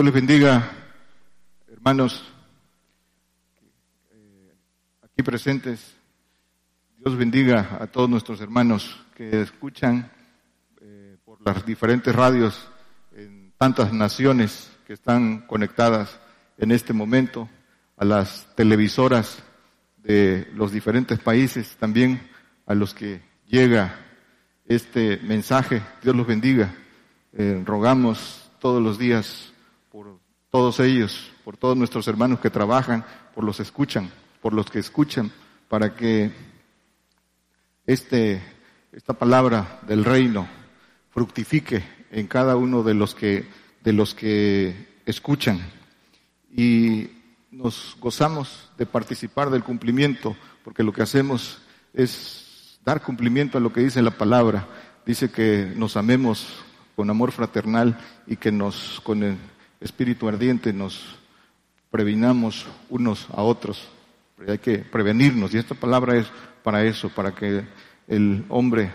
Dios les bendiga, hermanos eh, aquí presentes. Dios bendiga a todos nuestros hermanos que escuchan eh, por las diferentes radios en tantas naciones que están conectadas en este momento, a las televisoras de los diferentes países, también a los que llega este mensaje. Dios los bendiga. Eh, rogamos todos los días todos ellos, por todos nuestros hermanos que trabajan, por los escuchan, por los que escuchan, para que este, esta palabra del reino fructifique en cada uno de los que, de los que escuchan. Y nos gozamos de participar del cumplimiento, porque lo que hacemos es dar cumplimiento a lo que dice la palabra. Dice que nos amemos con amor fraternal y que nos, con el espíritu ardiente, nos previnamos unos a otros. Hay que prevenirnos y esta palabra es para eso, para que el hombre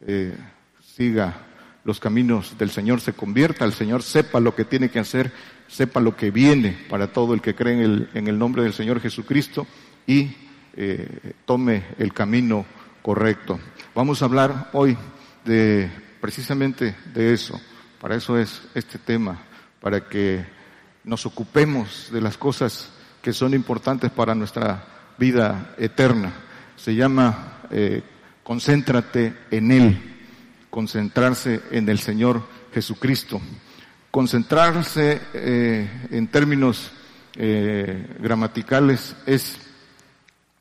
eh, siga los caminos del Señor, se convierta, el Señor sepa lo que tiene que hacer sepa lo que viene para todo el que cree en el, en el nombre del Señor Jesucristo y eh, tome el camino correcto. Vamos a hablar hoy de precisamente de eso. Para eso es este tema, para que nos ocupemos de las cosas que son importantes para nuestra vida eterna. Se llama eh, concéntrate en Él, concentrarse en el Señor Jesucristo. Concentrarse eh, en términos eh, gramaticales es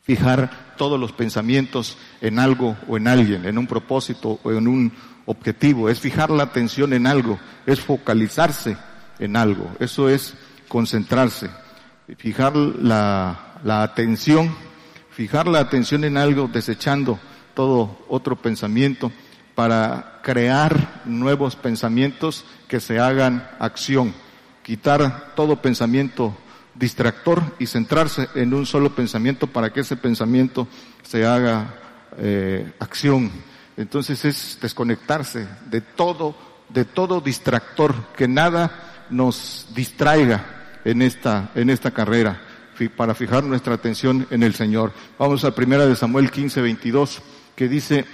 fijar todos los pensamientos en algo o en alguien, en un propósito o en un objetivo, es fijar la atención en algo, es focalizarse en algo, eso es concentrarse, fijar la, la atención, fijar la atención en algo desechando todo otro pensamiento para crear nuevos pensamientos que se hagan acción, quitar todo pensamiento distractor y centrarse en un solo pensamiento para que ese pensamiento se haga eh, acción. Entonces es desconectarse de todo, de todo distractor, que nada nos distraiga en esta, en esta carrera, para fijar nuestra atención en el Señor. Vamos a primera de Samuel 15, 22, que dice,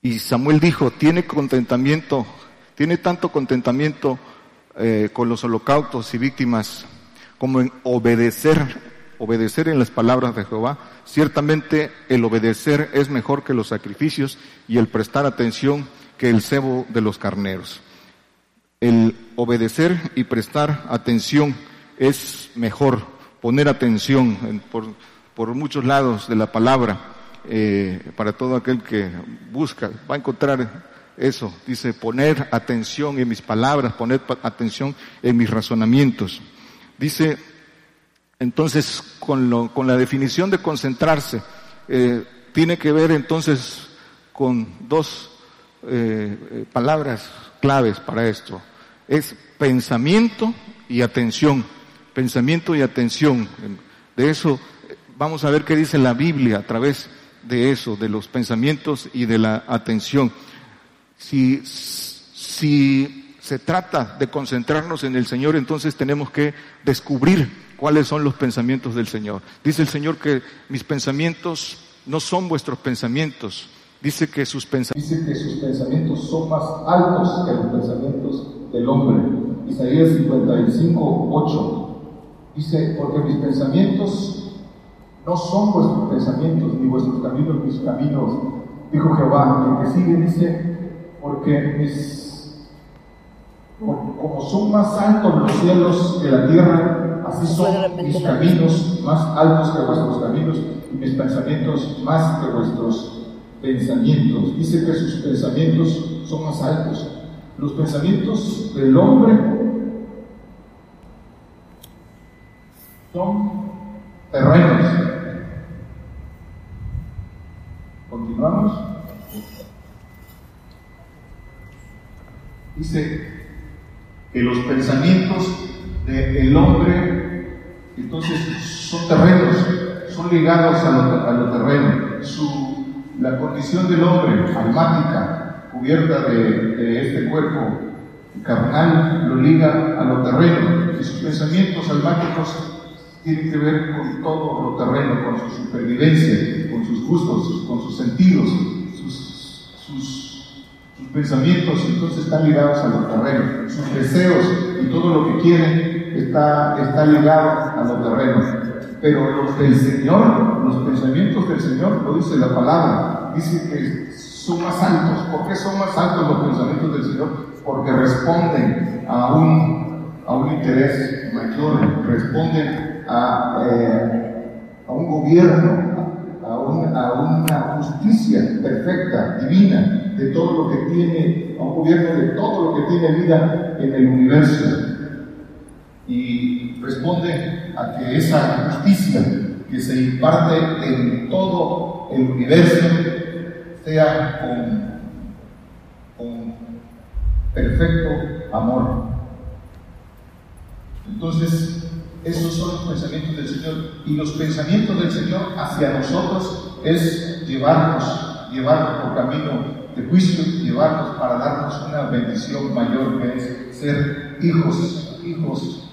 y Samuel dijo, tiene contentamiento, tiene tanto contentamiento eh, con los holocaustos y víctimas como en obedecer, obedecer en las palabras de Jehová. Ciertamente el obedecer es mejor que los sacrificios y el prestar atención que el cebo de los carneros. El obedecer y prestar atención es mejor, poner atención por, muchos lados de la palabra eh, para todo aquel que busca, va a encontrar eso. Dice, poner atención en mis palabras, poner atención en mis razonamientos. Dice, entonces, con, lo, con la definición de concentrarse, eh, tiene que ver entonces con dos eh, palabras claves para esto. Es pensamiento y atención. Pensamiento y atención. De eso vamos a ver qué dice la Biblia a través de eso, de los pensamientos y de la atención. Si, si se trata de concentrarnos en el Señor, entonces tenemos que descubrir cuáles son los pensamientos del Señor. Dice el Señor que mis pensamientos no son vuestros pensamientos. Dice que sus pensamientos, Dice que sus pensamientos son más altos que los pensamientos del hombre. Isaías 55, 8. Dice, porque mis pensamientos no son vuestros pensamientos ni vuestros caminos mis caminos, dijo Jehová. Y el que sigue dice, porque mis, como son más altos los cielos que la tierra, así son mis caminos más altos que vuestros caminos y mis pensamientos más que vuestros pensamientos. Dice que sus pensamientos son más altos. Los pensamientos del hombre son terrenos, Continuamos. Dice que los pensamientos del hombre, entonces, son terrenos, son ligados a lo, a lo terreno. La condición del hombre, almática, cubierta de, este cuerpo. Carnal lo liga a lo terreno y sus pensamientos almáticos tienen que ver con todo lo terreno, con su supervivencia, con sus gustos, con sus sentidos, sus pensamientos, entonces están ligados a lo terreno, sus deseos y todo lo que quieren está, está ligado a lo terreno. Pero los del Señor, los pensamientos del Señor, lo dice la palabra, dice que son más altos. ¿Por qué son más altos los pensamientos del Señor? Porque responden a un, a un interés mayor, responden a, eh, a un gobierno, a, a, una justicia perfecta, divina, de todo lo que tiene, a un gobierno de todo lo que tiene vida en el universo. Y responde a que esa justicia que se imparte en todo el universo sea con, perfecto amor. Entonces, esos son los pensamientos del Señor. Y los pensamientos del Señor hacia nosotros es llevarnos, llevarnos por camino de juicio, llevarnos para darnos una bendición mayor que es ser hijos, hijos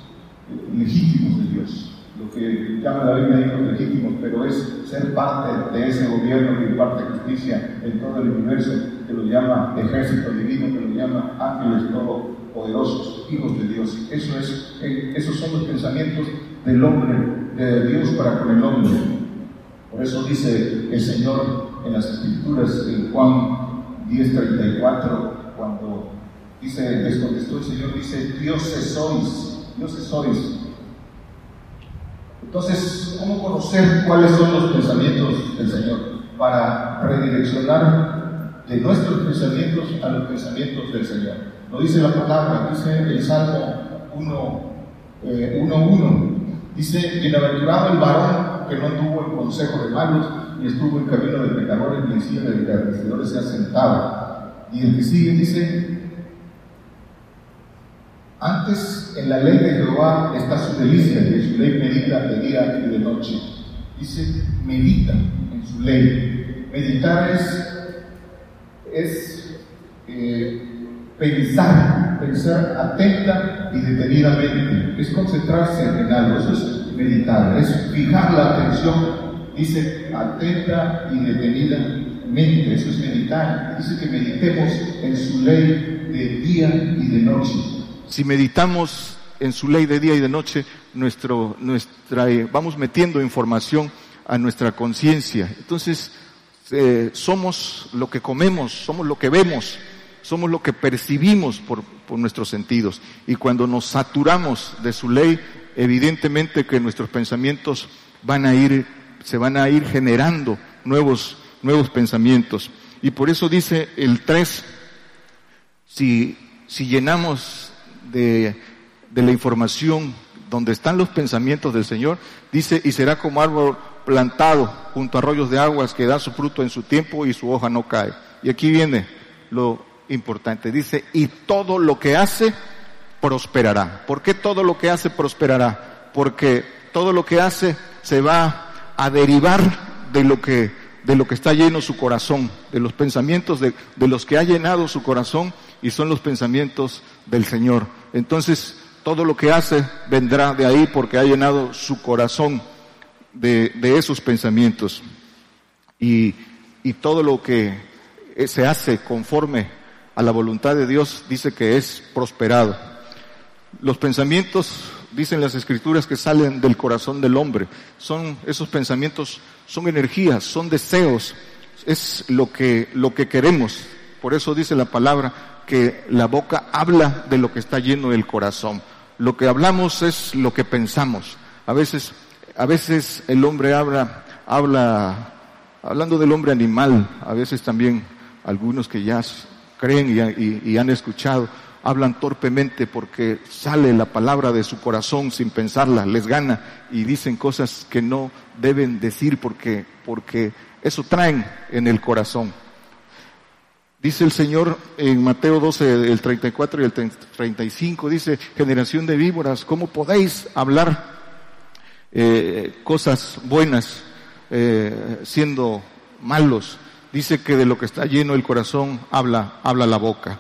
legítimos de Dios lo que llama la Biblia hijos legítimos, pero es ser parte de ese gobierno que imparte justicia en todo el universo, que lo llama ejército divino, que lo llama ángeles todopoderosos, hijos de Dios. Eso es, eh, esos son los pensamientos del hombre, de Dios para con el hombre. Por eso dice el Señor en las Escrituras, en Juan 10:34, cuando dice, les contestó el Señor, dice, dioses sois, dioses sois entonces, ¿cómo conocer cuáles son los pensamientos del Señor? Para redireccionar de nuestros pensamientos a los pensamientos del Señor. Lo dice la palabra, dice el Salmo 1.1. Eh, dice, bienaventurado el varón que no tuvo el consejo de malos, ni estuvo en camino de pecadores, ni en silla de encarnecedores se ha sentado. Y el que sigue dice, antes en la ley de Jehová está su delicia y en su ley medita de día y de noche. Dice, medita en su ley. Meditar es, es eh, pensar, pensar atenta y detenidamente. Es concentrarse en algo, eso es meditar, es fijar la atención. Dice, atenta y detenidamente, eso es meditar. Dice que meditemos en su ley de día y de noche si meditamos en su ley de día y de noche, nuestro, nuestra, eh, vamos metiendo información a nuestra conciencia. Entonces, eh, somos lo que comemos, somos lo que vemos, somos lo que percibimos por, por nuestros sentidos. Y cuando nos saturamos de su ley, evidentemente que nuestros pensamientos van a ir, se van a ir generando nuevos, nuevos pensamientos. Y por eso dice el 3, si, si llenamos de, la información donde están los pensamientos del Señor, dice, y será como árbol plantado junto a arroyos de aguas que da su fruto en su tiempo y su hoja no cae. Y aquí viene lo importante, dice, y todo lo que hace prosperará. ¿Por qué todo lo que hace prosperará? Porque todo lo que hace se va a derivar de lo que, de lo que está lleno su corazón, de los pensamientos de, de los que ha llenado su corazón y son los pensamientos del Señor. Entonces, todo lo que hace vendrá de ahí porque ha llenado su corazón de, esos pensamientos. Y, y todo lo que se hace conforme a la voluntad de Dios dice que es prosperado. Los pensamientos, dicen las escrituras, que salen del corazón del hombre. Son, esos pensamientos son energías, son deseos, es lo que, lo que queremos. Por eso dice la palabra, que la boca habla de lo que está lleno del corazón. Lo que hablamos es lo que pensamos. A veces, a veces el hombre habla, habla, hablando del hombre animal, a veces también algunos que ya creen y, y han escuchado, hablan torpemente porque sale la palabra de su corazón sin pensarla, les gana y dicen cosas que no deben decir porque, porque eso traen en el corazón. Dice el Señor en Mateo 12, el 34 y el 35, dice, generación de víboras, ¿cómo podéis hablar eh, cosas buenas eh, siendo malos? Dice que de lo que está lleno el corazón habla, habla la boca.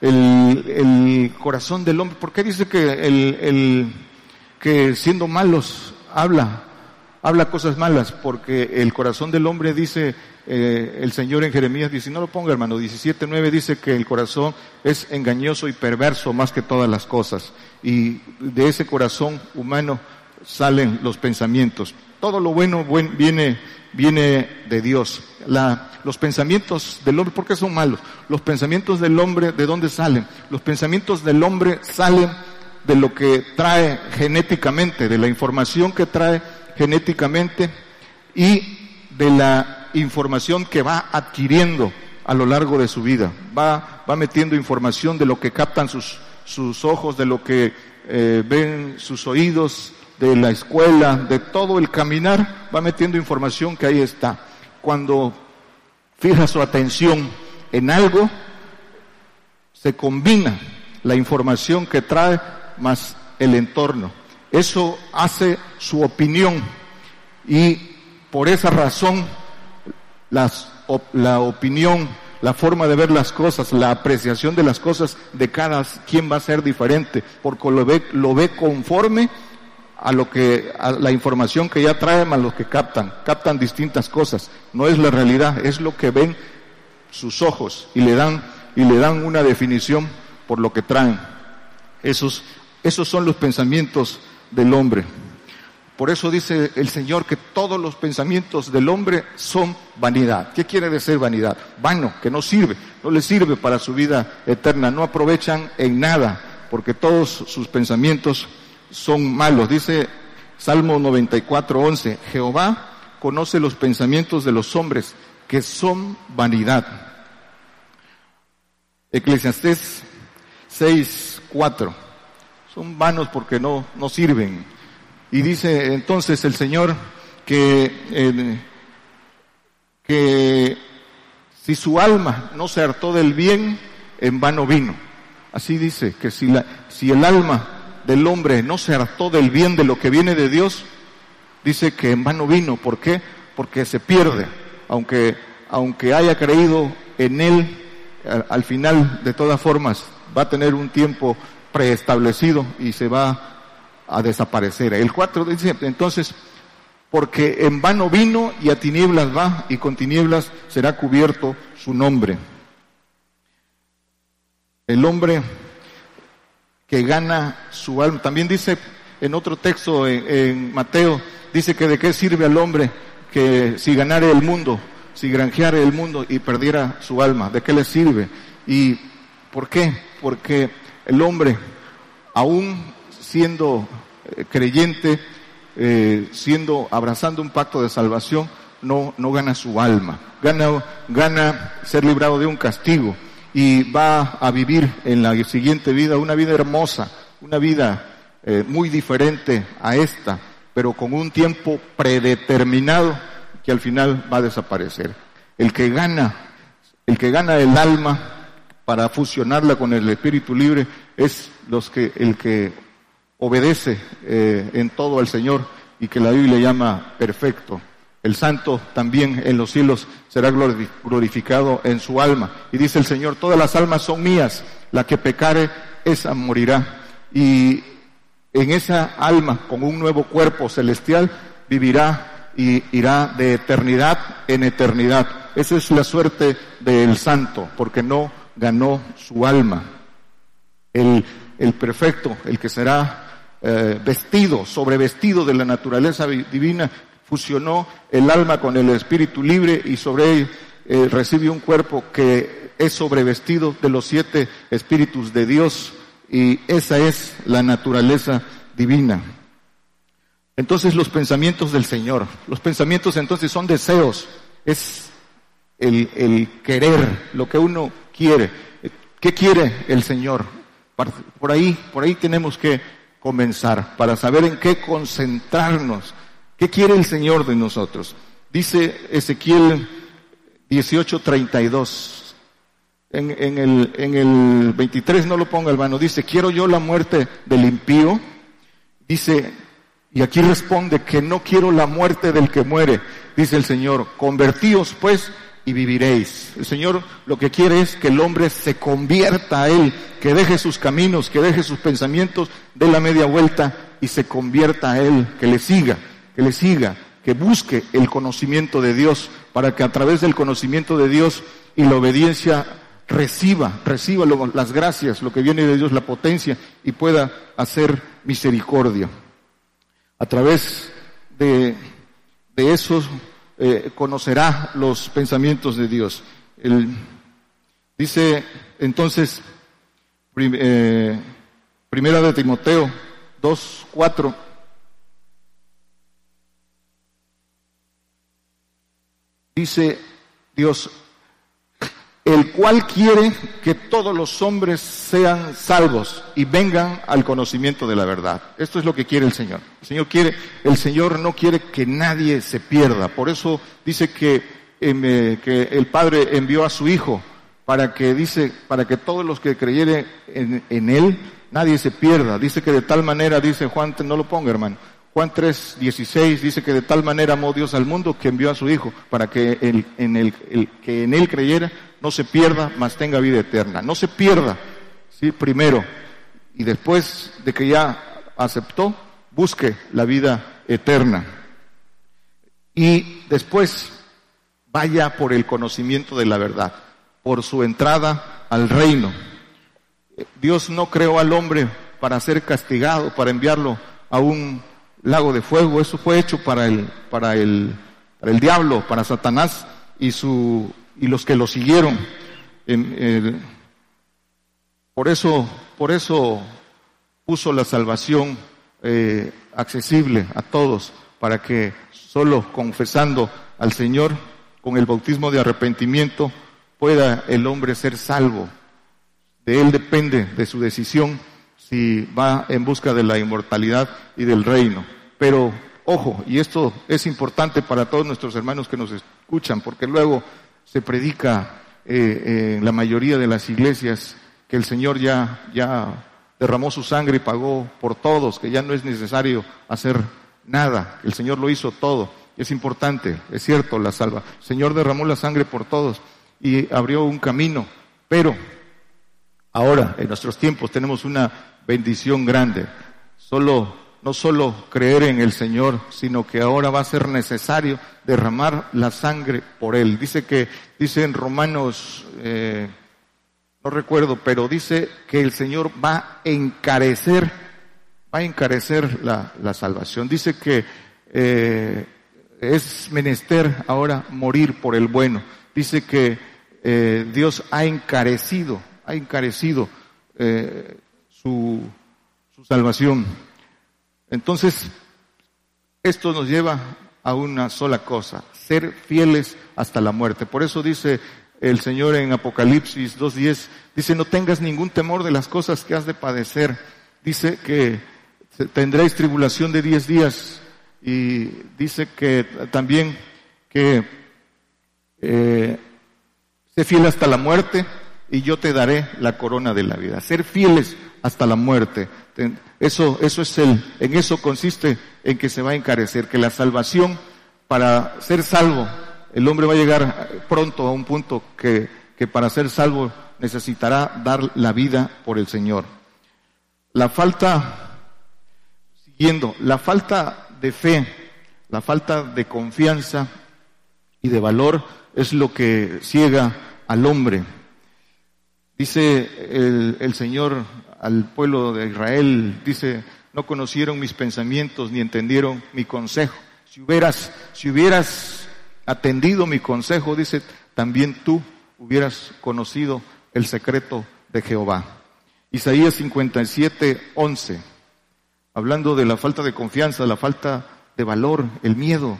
el, corazón del hombre. ¿Por qué dice que, el, que siendo malos habla? Habla cosas malas, porque el corazón del hombre dice eh, el Señor en Jeremías dice, no lo ponga hermano, 17.9 dice que el corazón es engañoso y perverso más que todas las cosas. Y de ese corazón humano salen los pensamientos. Todo lo bueno viene, viene de Dios. La, los pensamientos del hombre, ¿por qué son malos? Los pensamientos del hombre, ¿de dónde salen? Los pensamientos del hombre salen de lo que trae genéticamente, de la información que trae genéticamente y de la información que va adquiriendo a lo largo de su vida. Va, va metiendo información de lo que captan sus, sus ojos, de lo que eh, ven sus oídos, de la escuela, de todo el caminar, va metiendo información que ahí está. Cuando fija su atención en algo, se combina la información que trae más el entorno. Eso hace su opinión. Y por esa razón las, la opinión, la forma de ver las cosas, la apreciación de las cosas de cada quien va a ser diferente, porque lo ve, lo ve conforme a lo que, a la información que ya traen a los que captan, captan distintas cosas, no es la realidad, es lo que ven sus ojos y le dan, y le dan una definición por lo que traen. Esos, esos son los pensamientos del hombre. Por eso dice el Señor que todos los pensamientos del hombre son vanidad. ¿Qué quiere decir vanidad? Vano, que no sirve, no le sirve para su vida eterna, no aprovechan en nada, porque todos sus pensamientos son malos. Dice Salmo 94, 11, Jehová conoce los pensamientos de los hombres, que son vanidad. Eclesiastés 6, 4, son vanos porque no, no sirven y dice entonces el Señor que, que si su alma no se hartó del bien, en vano vino. Así dice, que si, la, si el alma del hombre no se hartó del bien de lo que viene de Dios, dice que en vano vino. ¿Por qué? Porque se pierde. Aunque, aunque haya creído en Él, al final, de todas formas, va a tener un tiempo preestablecido y se va a desaparecer. El 4 dice, entonces, porque en vano vino y a tinieblas va y con tinieblas será cubierto su nombre. El hombre que gana su alma, también dice en otro texto en, Mateo, dice que de qué sirve al hombre que si ganare el mundo, si granjeare el mundo y perdiera su alma, ¿de qué le sirve? ¿Y por qué? Porque el hombre, aún siendo eh, creyente, eh, siendo, abrazando un pacto de salvación, no, no gana su alma, gana, gana ser librado de un castigo y va a vivir en la siguiente vida una vida hermosa, una vida eh, muy diferente a esta, pero con un tiempo predeterminado que al final va a desaparecer. El que gana, el que gana el alma para fusionarla con el espíritu libre es los que, el que obedece eh, en todo al Señor y que la Biblia llama perfecto. El santo también en los cielos será glorificado en su alma. Y dice el Señor, todas las almas son mías, la que pecare, esa morirá. Y en esa alma, con un nuevo cuerpo celestial, vivirá y irá de eternidad en eternidad. Esa es la suerte del santo, porque no ganó su alma. El, el perfecto, el que será eh, vestido, sobrevestido de la naturaleza divina, fusionó el alma con el espíritu libre y sobre él eh, recibe un cuerpo que es sobrevestido de los siete espíritus de Dios y esa es la naturaleza divina. Entonces los pensamientos del Señor, los pensamientos entonces son deseos, es el, el querer, lo que uno quiere. ¿Qué quiere el Señor? Por ahí, por ahí tenemos que comenzar, para saber en qué concentrarnos. ¿Qué quiere el Señor de nosotros? Dice Ezequiel 18:32. En, en, el, en el 23 no lo ponga hermano, dice, quiero yo la muerte del impío. Dice, y aquí responde que no quiero la muerte del que muere, dice el Señor, convertíos pues y viviréis. El Señor lo que quiere es que el hombre se convierta a Él, que deje sus caminos, que deje sus pensamientos, dé la media vuelta y se convierta a Él, que le siga, que le siga, que busque el conocimiento de Dios, para que a través del conocimiento de Dios y la obediencia reciba, reciba las gracias, lo que viene de Dios, la potencia, y pueda hacer misericordia. A través de, de eso eh, conocerá los pensamientos de Dios. dice entonces, eh, primera de Timoteo 2, 4, dice Dios, el cual quiere que todos los hombres sean salvos y vengan al conocimiento de la verdad. Esto es lo que quiere el Señor. El Señor quiere, el Señor no quiere que nadie se pierda. Por eso dice que, em, eh, que el Padre envió a su Hijo para que dice, para que todos los que creyeren en, Él, nadie se pierda. Dice que de tal manera, dice Juan, no lo ponga hermano, Juan 3, 16 dice que de tal manera amó Dios al mundo que envió a su Hijo para que el, en el, que en él creyera no se pierda, mas tenga vida eterna. No se pierda, ¿sí? Primero. Y después de que ya aceptó, busque la vida eterna. Y después vaya por el conocimiento de la verdad, por su entrada al reino. Dios no creó al hombre para ser castigado, para enviarlo a un lago de fuego. Eso fue hecho para el, para el, para el diablo, para Satanás y, su, y los que lo siguieron. por eso, por eso puso la salvación eh, accesible a todos, para que solo confesando al Señor con el bautismo de arrepentimiento pueda el hombre ser salvo. De él depende, de su decisión, si va en busca de la inmortalidad y del reino. Pero, ojo, y esto es importante para todos nuestros hermanos que nos escuchan, porque luego se predica eh, en la mayoría de las iglesias que el Señor ya, ya derramó su sangre y pagó por todos, que ya no es necesario hacer nada, el Señor lo hizo todo. Es importante, es cierto, la salva. El Señor derramó la sangre por todos y abrió un camino, pero ahora, en nuestros tiempos, tenemos una bendición grande. Solo no solo creer en el Señor, sino que ahora va a ser necesario derramar la sangre por Él. Dice que, dice en Romanos, eh, no recuerdo, pero dice que el Señor va a encarecer, va a encarecer la, salvación. Dice que eh, es menester ahora morir por el bueno. Dice que eh, Dios ha encarecido, ha encarecido su, su salvación. Entonces, esto nos lleva a una sola cosa, ser fieles hasta la muerte. Por eso dice el Señor en Apocalipsis 2.10, dice, no tengas ningún temor de las cosas que has de padecer. Dice que tendréis tribulación de diez días y dice que también que eh, sé fiel hasta la muerte y yo te daré la corona de la vida. Ser fieles hasta la muerte. Eso, eso es el, en eso consiste en que se va a encarecer, que la salvación, para ser salvo, el hombre va a llegar pronto a un punto que, que para ser salvo necesitará dar la vida por el Señor. La falta, siguiendo, la falta de fe, la falta de confianza y de valor es lo que ciega al hombre. Dice el, el Señor al pueblo de Israel, dice, no conocieron mis pensamientos ni entendieron mi consejo. Si hubieras, si hubieras atendido mi consejo, dice, también tú hubieras conocido el secreto de Jehová. Isaías 57, 11, hablando de la falta de confianza, la falta de valor, el miedo.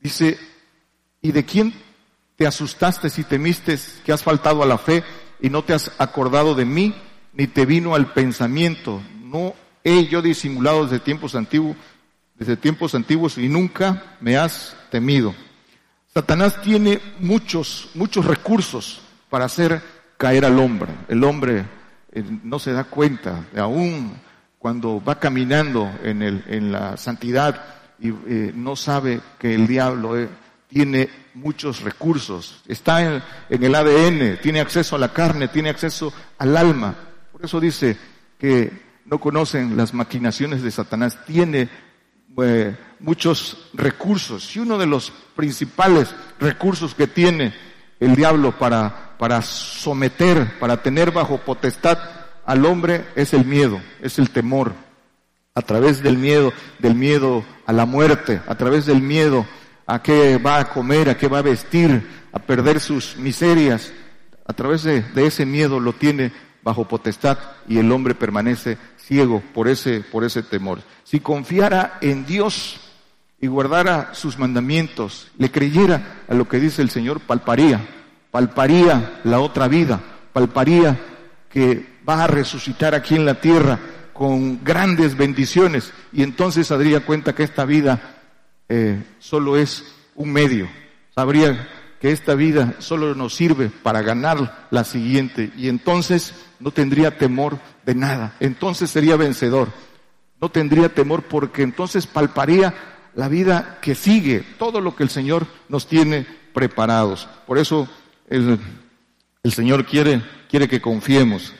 Dice, ¿y de quién te asustaste si temiste que has faltado a la fe y no te has acordado de mí? Ni te vino al pensamiento. No he yo disimulado desde tiempos antiguos, desde tiempos antiguos y nunca me has temido. Satanás tiene muchos, muchos recursos para hacer caer al hombre. El hombre eh, no se da cuenta, aún cuando va caminando en, el, en la santidad y eh, no sabe que el diablo eh, tiene muchos recursos, está en, el ADN, tiene acceso a la carne, tiene acceso al alma. Por eso dice que no conocen las maquinaciones de Satanás, tiene eh, muchos recursos. Y uno de los principales recursos que tiene el diablo para, para someter, para tener bajo potestad al hombre es el miedo, es el temor. A través del miedo, del miedo a la muerte, a través del miedo a qué va a comer, a qué va a vestir, a perder sus miserias. A través de, ese miedo lo tiene bajo potestad y el hombre permanece ciego por ese, por ese temor. Si confiara en Dios y guardara sus mandamientos, le creyera a lo que dice el Señor, palparía, palparía la otra vida, palparía que va a resucitar aquí en la tierra con grandes bendiciones y entonces daría cuenta que esta vida eh, solo es un medio. Sabría que esta vida solo nos sirve para ganar la siguiente y entonces no tendría temor de nada. Entonces sería vencedor. No tendría temor porque entonces palparía la vida que sigue, todo lo que el Señor nos tiene preparados. Por eso el, Señor quiere, quiere que confiemos.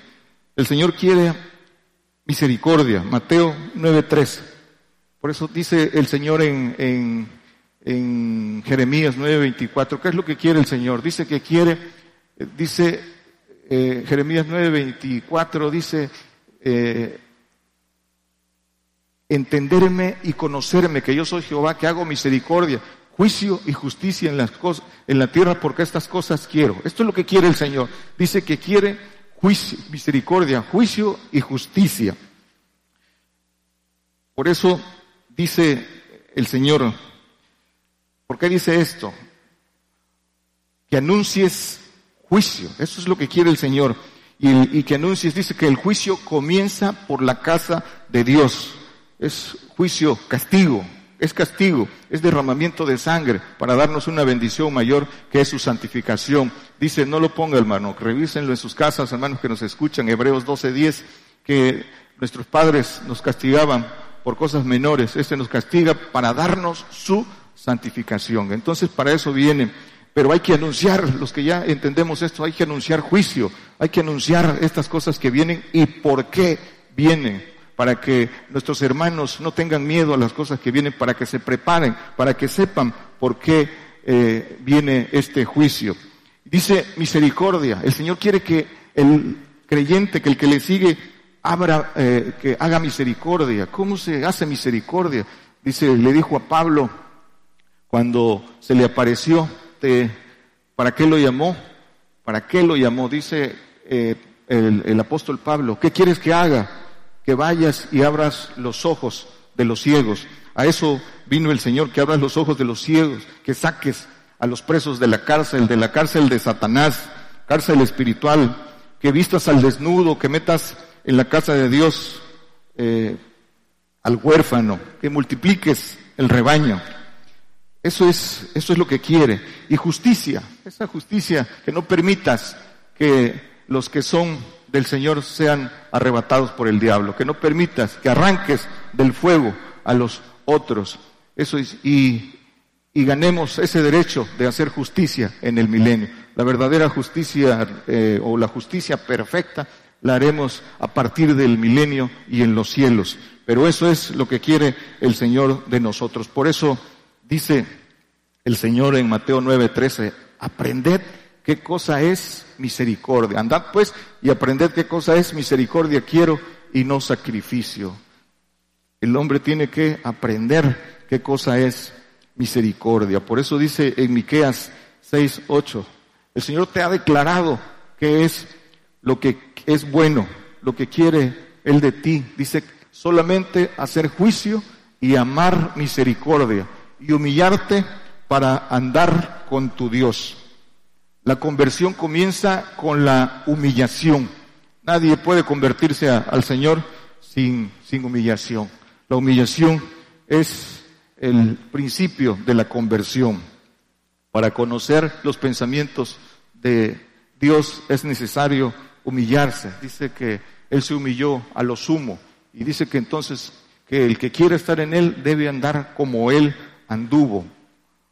El Señor quiere misericordia. Mateo 9:3. Por eso dice el Señor en, en, en Jeremías 9:24, ¿qué es lo que quiere el Señor? Dice que quiere, dice eh, Jeremías 9:24, dice, eh, entenderme y conocerme que yo soy Jehová, que hago misericordia, juicio y justicia en, las cosas, en la tierra, porque estas cosas quiero. Esto es lo que quiere el Señor. Dice que quiere juicio, misericordia, juicio y justicia. Por eso dice el Señor, ¿por qué dice esto? Que anuncies juicio, eso es lo que quiere el Señor. Y, que anuncies, dice que el juicio comienza por la casa de Dios. Es juicio, castigo, es castigo, es derramamiento de sangre para darnos una bendición mayor que es su santificación. Dice, no lo ponga hermano, revísenlo en sus casas, hermanos que nos escuchan, Hebreos 12:10, que nuestros padres nos castigaban por cosas menores, este nos castiga para darnos su santificación. Entonces para eso viene, pero hay que anunciar, los que ya entendemos esto, hay que anunciar juicio, hay que anunciar estas cosas que vienen y por qué vienen, para que nuestros hermanos no tengan miedo a las cosas que vienen, para que se preparen, para que sepan por qué eh, viene este juicio. Dice misericordia, el Señor quiere que el creyente, que el que le sigue, abra, eh, que haga misericordia. ¿Cómo se hace misericordia? Dice, le dijo a Pablo cuando se le apareció, ¿para qué lo llamó? ¿Para qué lo llamó? Dice eh, el, apóstol Pablo, ¿qué quieres que haga? Que vayas y abras los ojos de los ciegos. A eso vino el Señor, que abras los ojos de los ciegos, que saques a los presos de la cárcel, de la cárcel de Satanás, cárcel espiritual, que vistas al desnudo, que metas en la casa de Dios eh, al huérfano, que multipliques el rebaño. Eso es, eso es lo que quiere. Y justicia, esa justicia que no permitas que los que son del Señor sean arrebatados por el diablo, que no permitas que arranques del fuego a los otros. Eso es, y, ganemos ese derecho de hacer justicia en el milenio. La verdadera justicia eh, o la justicia perfecta la haremos a partir del milenio y en los cielos. Pero eso es lo que quiere el Señor de nosotros. Por eso dice el Señor en Mateo 9:13, aprended qué cosa es misericordia. Andad pues y aprended qué cosa es misericordia quiero y no sacrificio. El hombre tiene que aprender qué cosa es misericordia. Por eso dice en Miqueas 6:8, el Señor te ha declarado que es lo que es bueno, lo que quiere Él de ti. Dice, solamente hacer juicio y amar misericordia y humillarte para andar con tu Dios. La conversión comienza con la humillación. Nadie puede convertirse al Señor sin, sin humillación. La humillación es el principio de la conversión. Para conocer los pensamientos de Dios es necesario humillarse. Dice que Él se humilló a lo sumo y dice que entonces que el que quiere estar en Él debe andar como Él anduvo.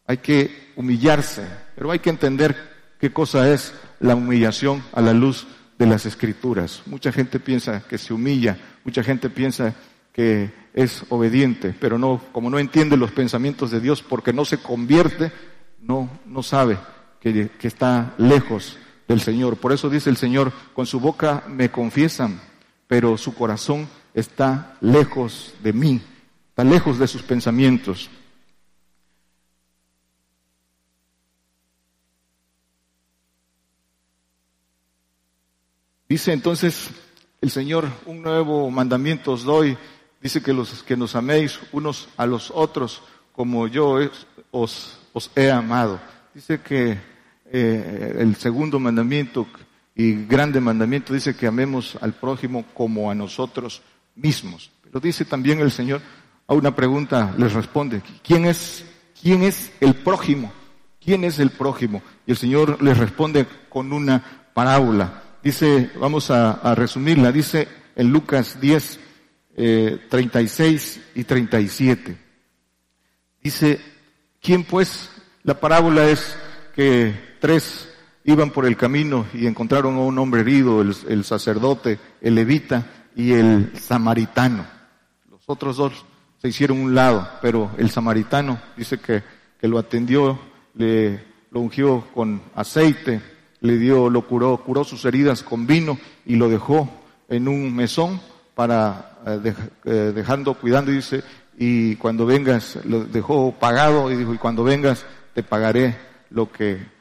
hay que humillarse, pero hay que entender qué cosa es la humillación a la luz de las escrituras. Mucha gente piensa que se humilla, mucha gente piensa que es obediente, pero no, como no entiende los pensamientos de Dios porque no se convierte, no, sabe que, que está lejos del Señor. Por eso dice el Señor, con su boca me confiesan, pero su corazón está lejos de mí, está lejos de sus pensamientos. Dice entonces el Señor, un nuevo mandamiento os doy, dice que los que nos améis unos a los otros como yo os, he amado. Dice que eh, el segundo mandamiento y grande mandamiento dice que amemos al prójimo como a nosotros mismos. Pero dice también el Señor, a una pregunta les responde, ¿quién es, quién es el prójimo? ¿Quién es el prójimo? Y el Señor les responde con una parábola. Dice, vamos a, resumirla, dice en Lucas 10, eh, 36 y 37. Dice, ¿quién pues? La parábola es que tres iban por el camino y encontraron a un hombre herido, el, sacerdote, el levita y el samaritano. Los otros dos se hicieron un lado, pero el samaritano dice que, que lo atendió, le lo ungió con aceite, le dio, lo curó, curó sus heridas con vino y lo dejó en un mesón para eh, eh, dejando, cuidando, y dice, y cuando vengas, lo dejó pagado y dijo, y cuando vengas te pagaré lo que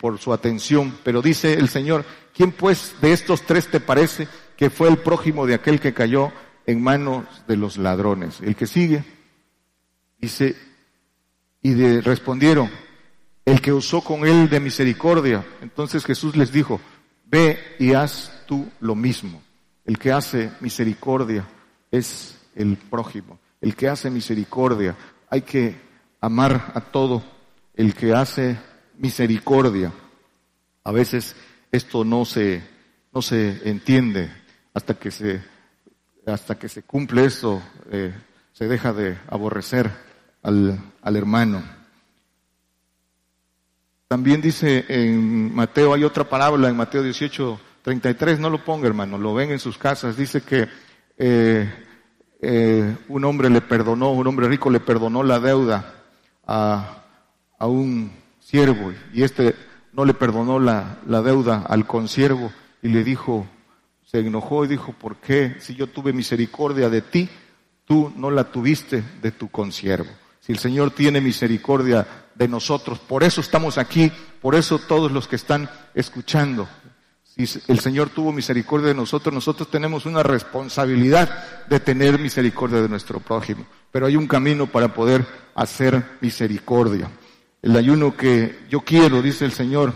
por su atención. Pero dice el Señor, ¿quién pues de estos tres te parece que fue el prójimo de aquel que cayó en manos de los ladrones? El que sigue, dice, y respondieron, el que usó con él de misericordia. Entonces Jesús les dijo, ve y haz tú lo mismo. El que hace misericordia es el prójimo. El que hace misericordia, hay que amar a todo. El que hace misericordia. A veces esto no se, no se entiende hasta que se, hasta que se cumple eso, eh, se deja de aborrecer al, al hermano. También dice en Mateo, hay otra parábola en Mateo 18, 33, no lo ponga hermano, lo ven en sus casas, dice que eh, eh, un hombre le perdonó, un hombre rico le perdonó la deuda a, a un siervo y este no le perdonó la, la deuda al consiervo y le dijo, se enojó y dijo, ¿por qué si yo tuve misericordia de ti, tú no la tuviste de tu consiervo? Si el Señor tiene misericordia de nosotros, por eso estamos aquí, por eso todos los que están escuchando, si el Señor tuvo misericordia de nosotros, nosotros tenemos una responsabilidad de tener misericordia de nuestro prójimo. Pero hay un camino para poder hacer misericordia el ayuno que yo quiero, dice el Señor.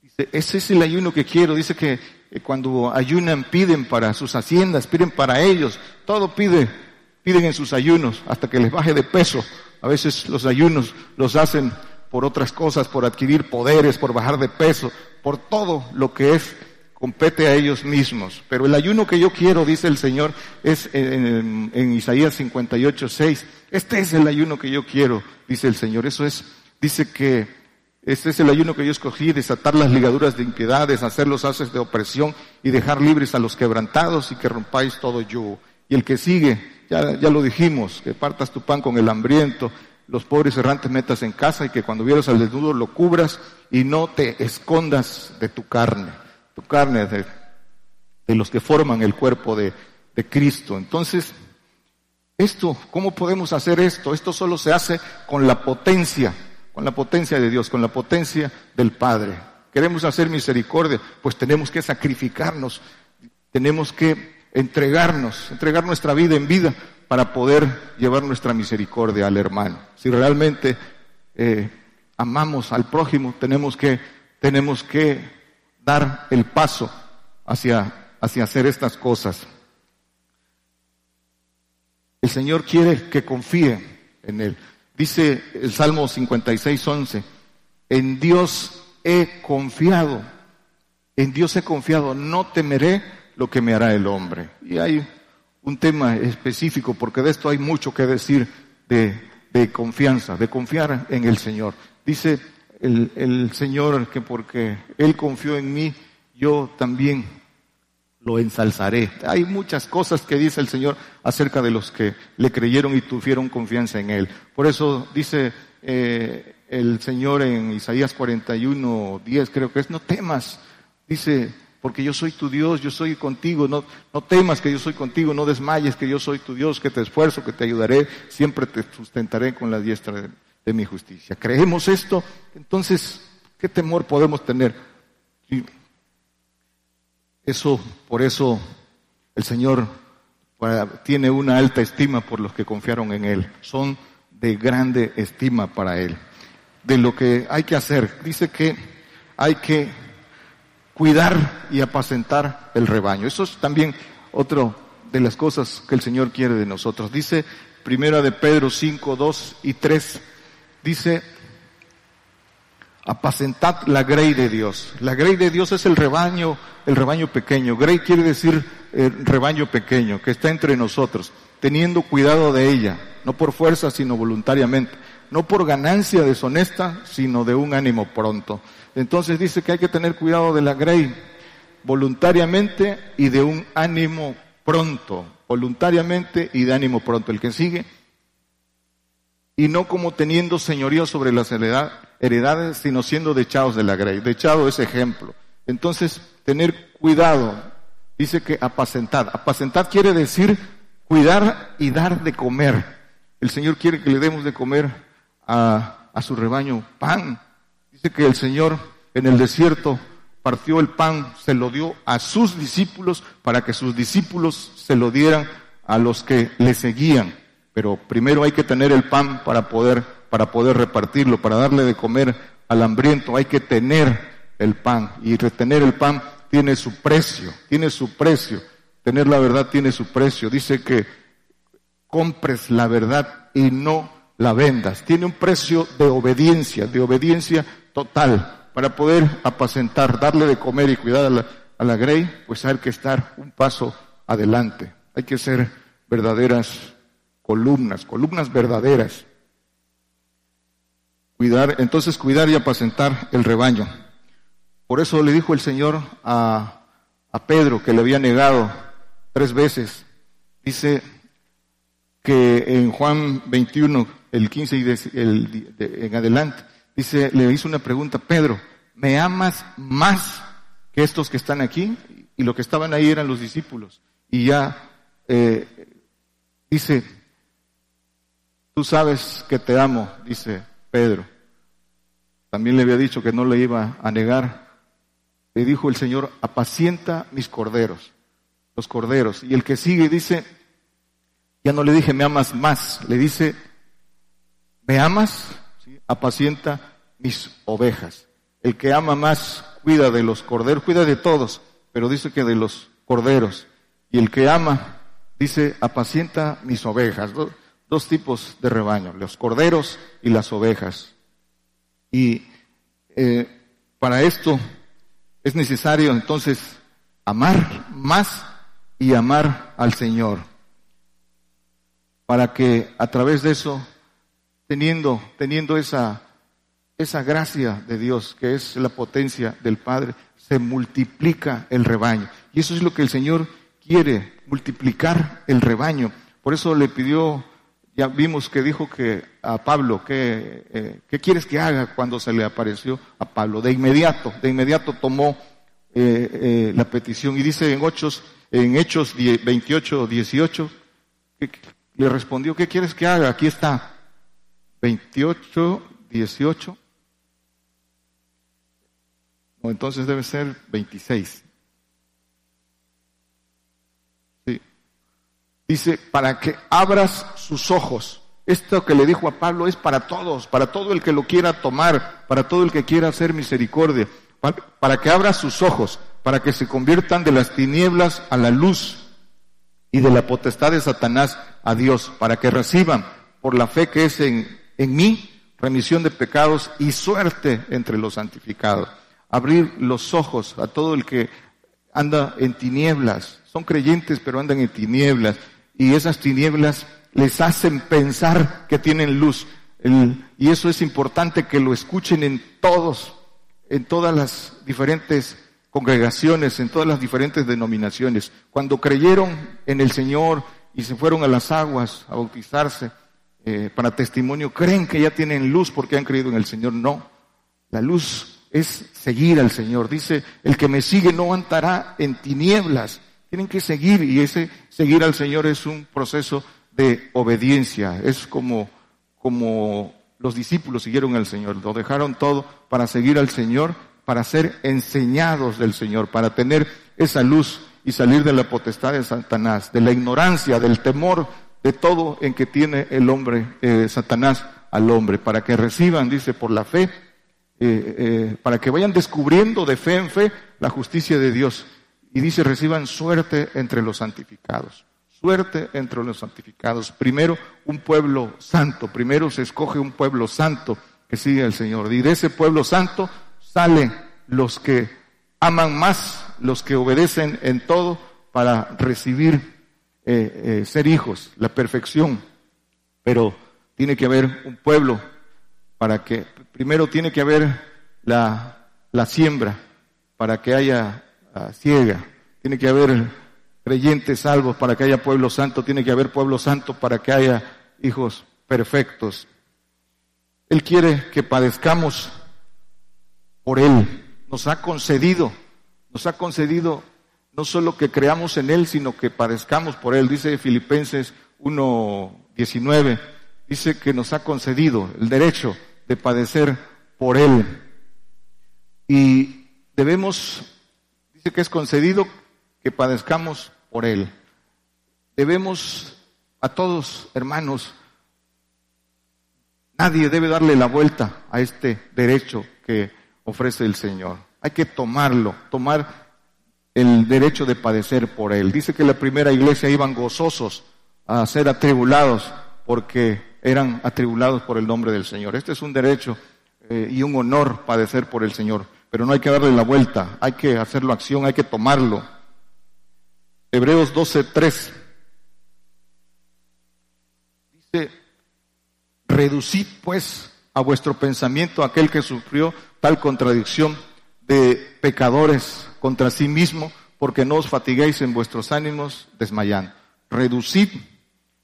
Dice, ese es el ayuno que quiero. Dice que cuando ayunan piden para sus haciendas, piden para ellos. Todo pide, piden en sus ayunos hasta que les baje de peso. A veces los ayunos los hacen por otras cosas, por adquirir poderes, por bajar de peso, por todo lo que es compete a ellos mismos. Pero el ayuno que yo quiero, dice el Señor, es en, en Isaías 58, 6. Este es el ayuno que yo quiero, dice el Señor. Eso es, dice que este es el ayuno que yo escogí, desatar las ligaduras de impiedad, deshacer los haces de opresión y dejar libres a los quebrantados y que rompáis todo yugo. Y el que sigue, ya, ya lo dijimos, que partas tu pan con el hambriento, los pobres errantes metas en casa y que cuando vieras al desnudo lo cubras y no te escondas de tu carne, tu carne de, de los que forman el cuerpo de, de Cristo. Entonces, esto, ¿cómo podemos hacer esto? Esto solo se hace con la potencia, con la potencia de Dios, con la potencia del Padre. Queremos hacer misericordia, pues tenemos que sacrificarnos, tenemos que entregarnos, entregar nuestra vida en vida para poder llevar nuestra misericordia al hermano. Si realmente eh, amamos al prójimo, tenemos que, tenemos que dar el paso hacia, hacia hacer estas cosas. El Señor quiere que confíe en Él. Dice el Salmo 56, 11, en Dios he confiado, en Dios he confiado, no temeré lo que me hará el hombre. Y hay un tema específico, porque de esto hay mucho que decir de, de confianza, de confiar en el Señor. Dice el, el Señor que porque Él confió en mí, yo también lo ensalzaré. Hay muchas cosas que dice el Señor acerca de los que le creyeron y tuvieron confianza en Él. Por eso dice eh, el Señor en Isaías 41, 10 creo que es, no temas. Dice, porque yo soy tu Dios, yo soy contigo, no, temas que yo soy contigo, no desmayes que yo soy tu Dios, que te esfuerzo, que te ayudaré, siempre te sustentaré con la diestra de, de mi justicia. ¿Creemos esto? Entonces, ¿qué temor podemos tener? Eso, por eso el Señor tiene una alta estima por los que confiaron en Él. Son de grande estima para Él. De lo que hay que hacer, dice que hay que cuidar y apacentar el rebaño. Eso es también otro de las cosas que el Señor quiere de nosotros. Dice Primera de Pedro 5, 2 y 3, dice, apacentad la grey de Dios. La grey de Dios es el rebaño, el rebaño pequeño. Grey quiere decir el eh, rebaño pequeño, que está entre nosotros, teniendo cuidado de ella, no por fuerza, sino voluntariamente, no por ganancia deshonesta, sino de un ánimo pronto. Entonces dice que hay que tener cuidado de la grey, voluntariamente y de un ánimo pronto, voluntariamente y de ánimo pronto. El que sigue, y no como teniendo señorío sobre las heredades, sino siendo dechados de la grey. Dechado es ejemplo. Entonces, tener cuidado. Dice que apacentad. Apacentad quiere decir cuidar y dar de comer. El Señor quiere que le demos de comer a, a su rebaño pan. Que el Señor en el desierto partió el pan, se lo dio a sus discípulos para que sus discípulos se lo dieran a los que le seguían. Pero primero hay que tener el pan para poder, para poder repartirlo, para darle de comer al hambriento. Hay que tener el pan. Y retener el pan tiene su precio, tiene su precio. Tener la verdad tiene su precio. Dice que compres la verdad y no la vendas. Tiene un precio de obediencia, de obediencia total. Para poder apacentar, darle de comer y cuidar a la, a la grey, pues hay que estar un paso adelante. Hay que ser verdaderas columnas, columnas verdaderas. Cuidar, entonces cuidar y apacentar el rebaño. Por eso le dijo el Señor a, a Pedro, que le había negado tres veces. Dice que en Juan 21, el 15 y en adelante, dice, le hizo una pregunta, Pedro, ¿me amas más que estos que están aquí? Y lo que estaban ahí eran los discípulos. Y ya eh, dice, Tú sabes que te amo, dice Pedro. También le había dicho que no le iba a negar. Le dijo el Señor, apacienta mis corderos, los corderos. Y el que sigue dice, ya no le dije, me amas más, le dice, ¿me amas? Apacienta mis ovejas. El que ama más cuida de los corderos, cuida de todos, pero dice que de los corderos. Y el que ama, dice, apacienta mis ovejas dos tipos de rebaño, los corderos y las ovejas. Y eh, para esto es necesario entonces amar más y amar al Señor, para que a través de eso, teniendo, teniendo esa, esa gracia de Dios, que es la potencia del Padre, se multiplica el rebaño. Y eso es lo que el Señor quiere, multiplicar el rebaño. Por eso le pidió ya vimos que dijo que a Pablo, que, eh, ¿qué quieres que haga cuando se le apareció a Pablo? De inmediato, de inmediato tomó eh, eh, la petición y dice en, Hechos, en Hechos 28, 18, que, le respondió, ¿qué quieres que haga? Aquí está, 28, 18. No, entonces debe ser 26. Dice, para que abras sus ojos. Esto que le dijo a Pablo es para todos, para todo el que lo quiera tomar, para todo el que quiera hacer misericordia, para, que abra sus ojos, para que se conviertan de las tinieblas a la luz y de la potestad de Satanás a Dios, para que reciban por la fe que es en, en mí remisión de pecados y suerte entre los santificados. Abrir los ojos a todo el que anda en tinieblas, son creyentes pero andan en tinieblas y esas tinieblas les hacen pensar que tienen luz. y eso es importante que lo escuchen en todos, en todas las diferentes congregaciones, en todas las diferentes denominaciones. Cuando creyeron en el Señor y se fueron a las aguas a bautizarse eh, para testimonio, creen que ya tienen luz porque han creído en el Señor. No, la luz es seguir al Señor. Dice, el que me sigue no andará en tinieblas. Tienen que seguir y ese seguir al Señor es un proceso de obediencia. Es como, como los discípulos siguieron al Señor. Lo dejaron todo para seguir al Señor, para ser enseñados del Señor, para tener esa luz y salir de la potestad de Satanás, de la ignorancia, del temor, de todo en que tiene el hombre, eh, Satanás al hombre, para que reciban, dice, por la fe, eh, eh, para que vayan descubriendo de fe en fe la justicia de Dios. Y dice, reciban suerte entre los santificados. Suerte entre los santificados. Primero, un pueblo santo. Primero se escoge un pueblo santo que sigue al Señor. Y de ese pueblo santo salen los que aman más, los que obedecen en todo para recibir, eh, ser hijos, la perfección. Pero tiene que haber un pueblo para que, primero tiene que haber la, la siembra para que haya ciega, tiene que haber creyentes salvos para que haya pueblo santo, tiene que haber pueblo santo para que haya hijos perfectos. Él quiere que padezcamos por Él. Nos ha concedido, nos ha concedido no solo que creamos en Él, sino que padezcamos por Él. Dice Filipenses 1.19 dice que nos ha concedido el derecho de padecer por Él. Y debemos, dice que es concedido que padezcamos por Él. Debemos a todos, hermanos, nadie debe darle la vuelta a este derecho que ofrece el Señor. Hay que tomarlo, tomar el derecho de padecer por Él. Dice que la primera iglesia iban gozosos a ser atribulados porque eran atribulados por el nombre del Señor. Este es un derecho eh, y un honor padecer por el Señor, pero no hay que darle la vuelta, hay que hacerlo acción, hay que tomarlo. Hebreos 12:3 dice, reducid pues a vuestro pensamiento aquel que sufrió tal contradicción de pecadores contra sí mismo, porque no os fatiguéis en vuestros ánimos desmayando. Reducid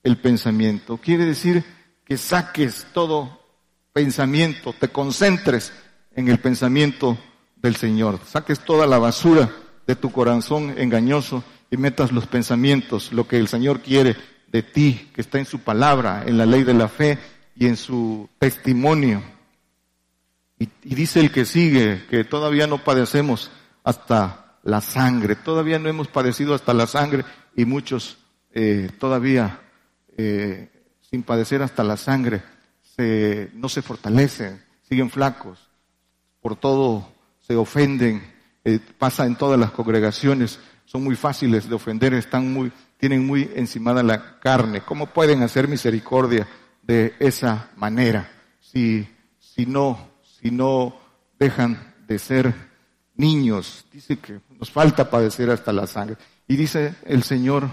el pensamiento. Quiere decir que saques todo pensamiento, te concentres en el pensamiento del Señor, saques toda la basura de tu corazón engañoso y metas los pensamientos, lo que el Señor quiere de ti, que está en su palabra, en la ley de la fe y en su testimonio. Y, dice el que sigue que todavía no padecemos hasta la sangre, todavía no hemos padecido hasta la sangre y muchos eh, todavía eh, sin padecer hasta la sangre, se, no se fortalecen, siguen flacos, por todo se ofenden, eh, pasa en todas las congregaciones, son muy fáciles de ofender, están muy, tienen muy encimada la carne. ¿Cómo pueden hacer misericordia de esa manera si, si no, si no dejan de ser niños? Dice que nos falta padecer hasta la sangre. Y dice el Señor,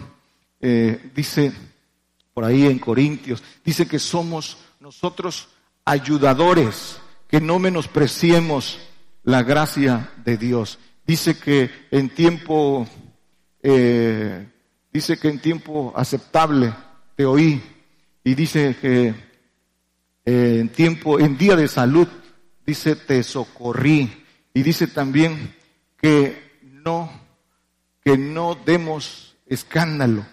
eh, dice por ahí en Corintios, dice que somos nosotros ayudadores, que no menospreciemos la gracia de Dios. Dice que en tiempo, eh, dice que en tiempo aceptable te oí y dice que eh, en tiempo, en día de salud, dice te socorrí y dice también que no, que no demos escándalo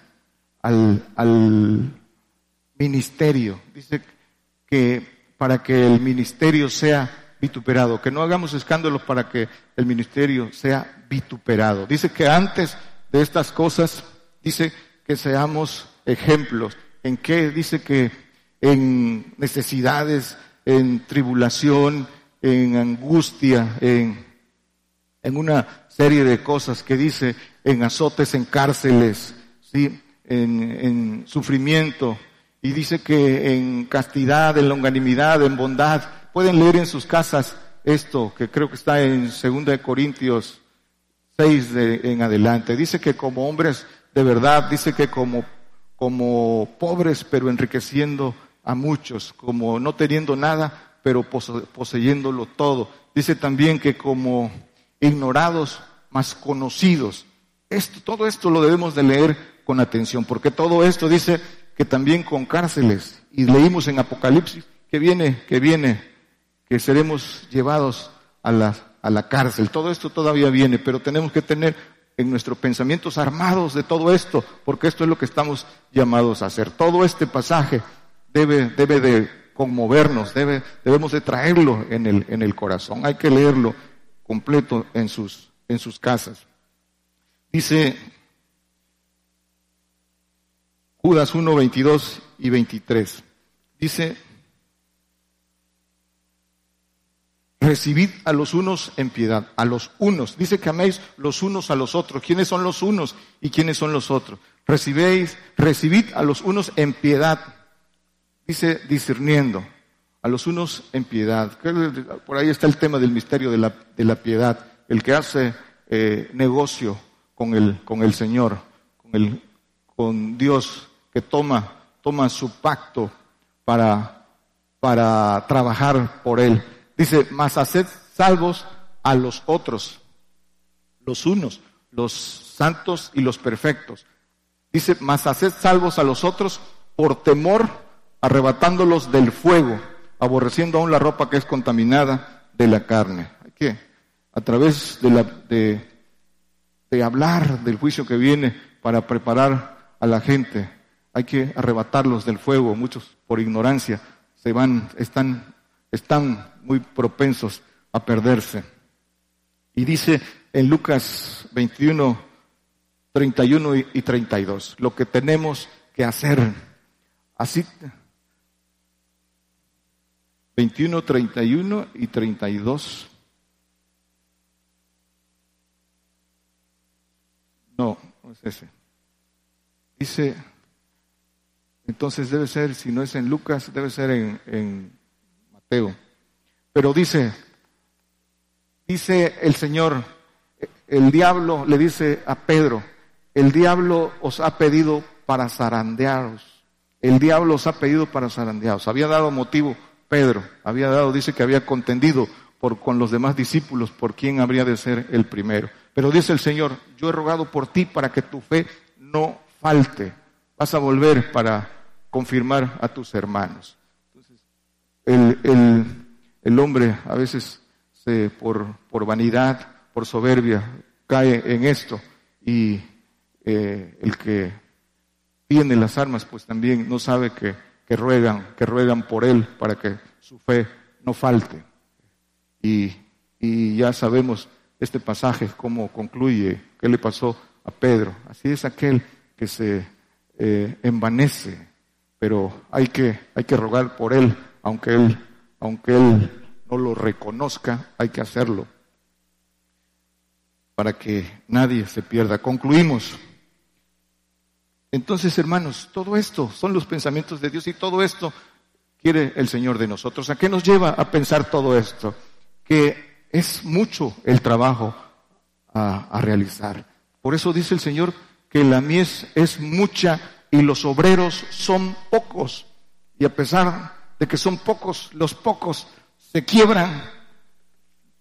al, ministerio. Dice que para que el ministerio sea vituperado, que no hagamos escándalos para que el ministerio sea vituperado. Dice que antes de estas cosas, dice que seamos ejemplos. ¿En qué? Dice que en necesidades, en tribulación, en angustia, en, en una serie de cosas que dice en azotes, en cárceles, ¿sí? en, sufrimiento y dice que en castidad, en longanimidad, en bondad. Pueden leer en sus casas esto, que creo que está en 2 Corintios 6 de, en adelante. Dice que como hombres de verdad, dice que como, como pobres pero enriqueciendo a muchos, como no teniendo nada pero poseyéndolo todo. Dice también que como ignorados más conocidos. Esto, todo esto lo debemos de leer con atención, porque todo esto dice que también con cárceles, y leímos en Apocalipsis que viene, que viene, que seremos llevados a la, a la cárcel. Todo esto todavía viene, pero tenemos que tener en nuestros pensamientos armados de todo esto, porque esto es lo que estamos llamados a hacer. Todo este pasaje debe, debe de conmovernos, debe, debemos de traerlo en el, en el corazón. Hay que leerlo completo en sus, en sus casas. Dice Judas 1, 22 y 23. Dice, recibid a los unos en piedad, a los unos. Dice que améis los unos a los otros. ¿Quiénes son los unos y quiénes son los otros? Recibéis, recibid a los unos en piedad. Dice discerniendo, a los unos en piedad. Por ahí está el tema del misterio de la, de la piedad. El que hace eh, negocio con el, con el Señor, con, el, con Dios, que toma, toma su pacto para, para trabajar por Él. Dice, mas haced salvos a los otros, los unos, los santos y los perfectos. Dice, mas haced salvos a los otros por temor, arrebatándolos del fuego, aborreciendo aún la ropa que es contaminada de la carne. Hay que, a través de, la, de, hablar del juicio que viene para preparar a la gente, hay que arrebatarlos del fuego. Muchos por ignorancia se van, están, están muy propensos a perderse. Y dice en Lucas 21, 31 y 32, lo que tenemos que hacer. Así, 21, 31 y 32. No, no es ese. Dice, entonces debe ser, si no es en Lucas, debe ser en, en Mateo. Pero dice, dice el Señor, el diablo le dice a Pedro, el diablo os ha pedido para zarandearos. El diablo os ha pedido para zarandearos. Había dado motivo Pedro, había dado, dice que había contendido por, con los demás discípulos por quién habría de ser el primero. Pero dice el Señor, yo he rogado por ti para que tu fe no falte. Vas a volver para confirmar a tus hermanos. Entonces, el, hombre a veces se, por, por vanidad, por soberbia, cae en esto y eh, el que tiene las armas pues también no sabe que, que ruegan, que ruegan por él para que su fe no falte. Y, y ya sabemos este pasaje, cómo concluye, qué le pasó a Pedro. Así es aquel que se eh, envanece, pero hay que, hay que rogar por él, aunque él, aunque él no lo reconozca, hay que hacerlo para que nadie se pierda. Concluimos. Entonces, hermanos, todo esto son los pensamientos de Dios y todo esto quiere el Señor de nosotros. ¿A qué nos lleva a pensar todo esto? Que es mucho el trabajo a, a realizar. Por eso dice el Señor que la mies es mucha y los obreros son pocos. Y a pesar de que son pocos, los pocos se quiebran.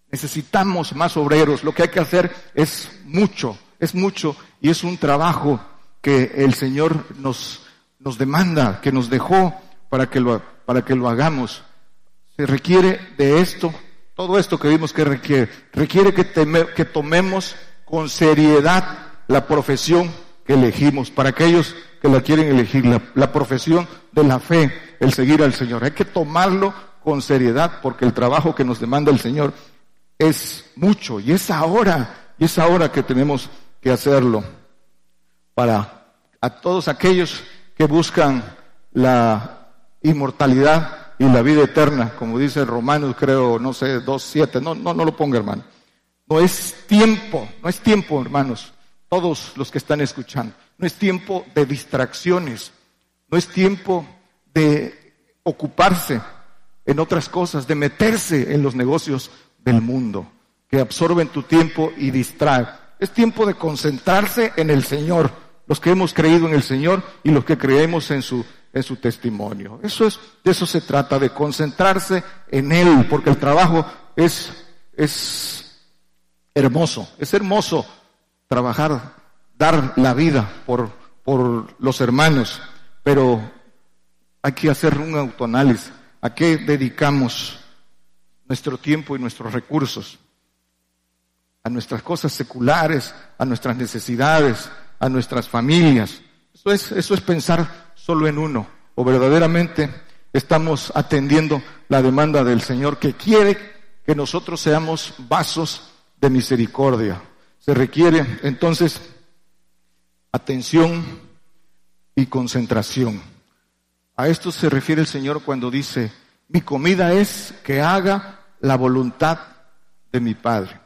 Necesitamos más obreros. Lo que hay que hacer es mucho, es mucho y es un trabajo que el Señor nos, nos demanda, que nos dejó para que, lo, para que lo hagamos. Se requiere de esto, todo esto que vimos que requiere. Requiere que, que tomemos con seriedad la profesión que elegimos, para aquellos que la quieren elegir, la, profesión de la fe, el seguir al Señor. Hay que tomarlo con seriedad porque el trabajo que nos demanda el Señor es mucho y es ahora, y es ahora que tenemos que hacerlo para a todos aquellos que buscan la inmortalidad y la vida eterna, como dice Romanos, creo, no sé, dos, siete, no, no, no lo ponga hermano. No es tiempo, no es tiempo, hermanos, todos los que están escuchando. No es tiempo de distracciones, no es tiempo de ocuparse en otras cosas, de meterse en los negocios del mundo, que absorben tu tiempo y distraen. Es tiempo de concentrarse en el Señor, los que hemos creído en el Señor y los que creemos en su, en su testimonio. Eso es, de eso se trata, de concentrarse en Él, porque el trabajo es, es hermoso, es hermoso trabajar, dar la vida por, por los hermanos, pero hay que hacer un autoanálisis. ¿A qué dedicamos nuestro tiempo y nuestros recursos? A nuestras cosas seculares, a nuestras necesidades, a nuestras familias. Eso es, eso es pensar solo en uno. O verdaderamente estamos atendiendo la demanda del Señor que quiere que nosotros seamos vasos de misericordia. Se requiere entonces atención y concentración. A esto se refiere el Señor cuando dice, mi comida es que haga la voluntad de mi Padre.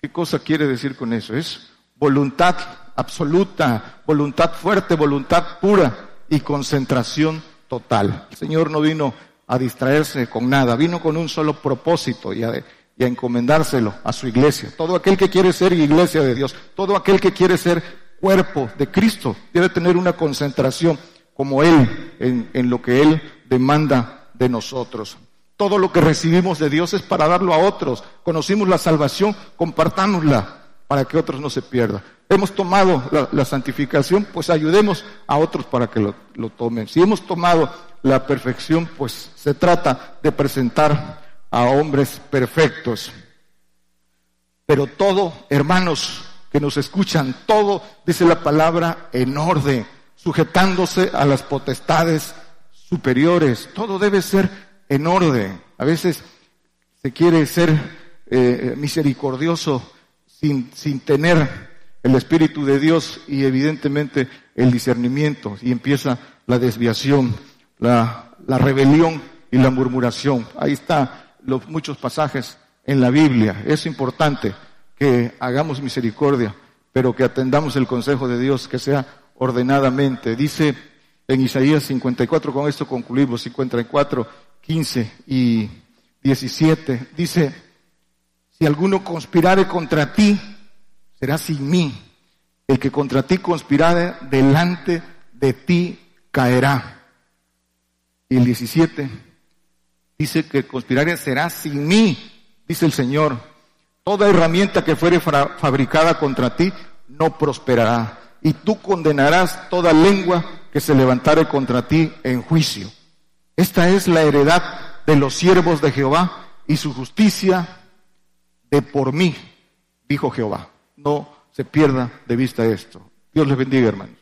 ¿Qué cosa quiere decir con eso? Es voluntad absoluta, voluntad fuerte, voluntad pura y concentración total. El Señor no vino a distraerse con nada, vino con un solo propósito y a, y a encomendárselo a su iglesia. Todo aquel que quiere ser iglesia de Dios, todo aquel que quiere ser cuerpo de Cristo, debe tener una concentración como Él en, en lo que Él demanda de nosotros. Todo lo que recibimos de Dios es para darlo a otros. Conocimos la salvación, compartámosla para que otros no se pierdan. Hemos tomado la, santificación, pues ayudemos a otros para que lo, tomen. Si hemos tomado la perfección, pues se trata de presentar a hombres perfectos. Pero todo, hermanos que nos escuchan, todo, dice la palabra, en orden, sujetándose a las potestades superiores. Todo debe ser en orden. A veces se quiere ser eh, misericordioso sin, sin tener el Espíritu de Dios y evidentemente el discernimiento y empieza la desviación, la, la rebelión y la murmuración. Ahí está los muchos pasajes en la Biblia. Es importante que hagamos misericordia, pero que atendamos el consejo de Dios, que sea ordenadamente. Dice en Isaías 54, con esto concluimos, 54, 15 y 17, dice, si alguno conspirare contra ti, será sin mí. El que contra ti conspirare delante de ti caerá. Y el 17 dice que conspirare será sin mí, dice el Señor. Toda herramienta que fuere fabricada contra ti no prosperará. Y tú condenarás toda lengua que se levantare contra ti en juicio. Esta es la heredad de los siervos de Jehová y su justicia de por mí, dijo Jehová. No se pierda de vista esto. Dios les bendiga, hermanos.